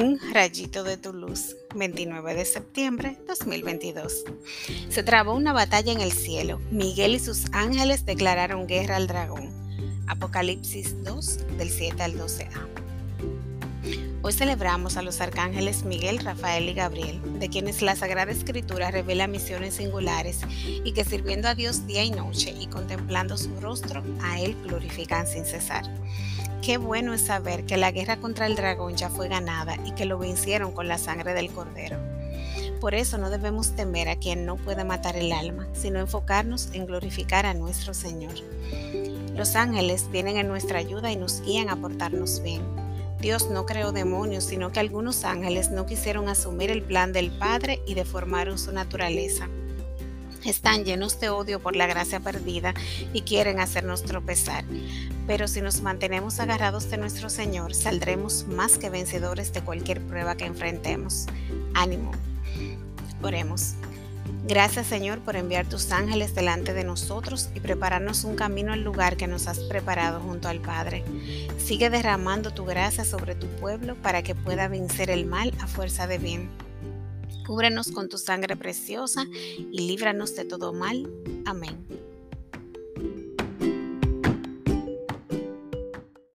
Un rayito de tu luz, 29 de septiembre 2022. Se trabó una batalla en el cielo. Miguel y sus ángeles declararon guerra al dragón. Apocalipsis 2, del 7 al 12a. Hoy celebramos a los arcángeles Miguel, Rafael y Gabriel, de quienes la Sagrada Escritura revela misiones singulares y que sirviendo a Dios día y noche y contemplando su rostro, a Él glorifican sin cesar. Qué bueno es saber que la guerra contra el dragón ya fue ganada y que lo vencieron con la sangre del cordero. Por eso no debemos temer a quien no puede matar el alma, sino enfocarnos en glorificar a nuestro Señor. Los ángeles vienen en nuestra ayuda y nos guían a portarnos bien. Dios no creó demonios, sino que algunos ángeles no quisieron asumir el plan del Padre y deformaron su naturaleza están llenos de odio por la gracia perdida y quieren hacernos tropezar. Pero si nos mantenemos agarrados de nuestro Señor, saldremos más que vencedores de cualquier prueba que enfrentemos. Ánimo. Oremos. Gracias Señor por enviar tus ángeles delante de nosotros y prepararnos un camino al lugar que nos has preparado junto al Padre. Sigue derramando tu gracia sobre tu pueblo para que pueda vencer el mal a fuerza de bien. Cúbrenos con tu sangre preciosa y líbranos de todo mal. Amén.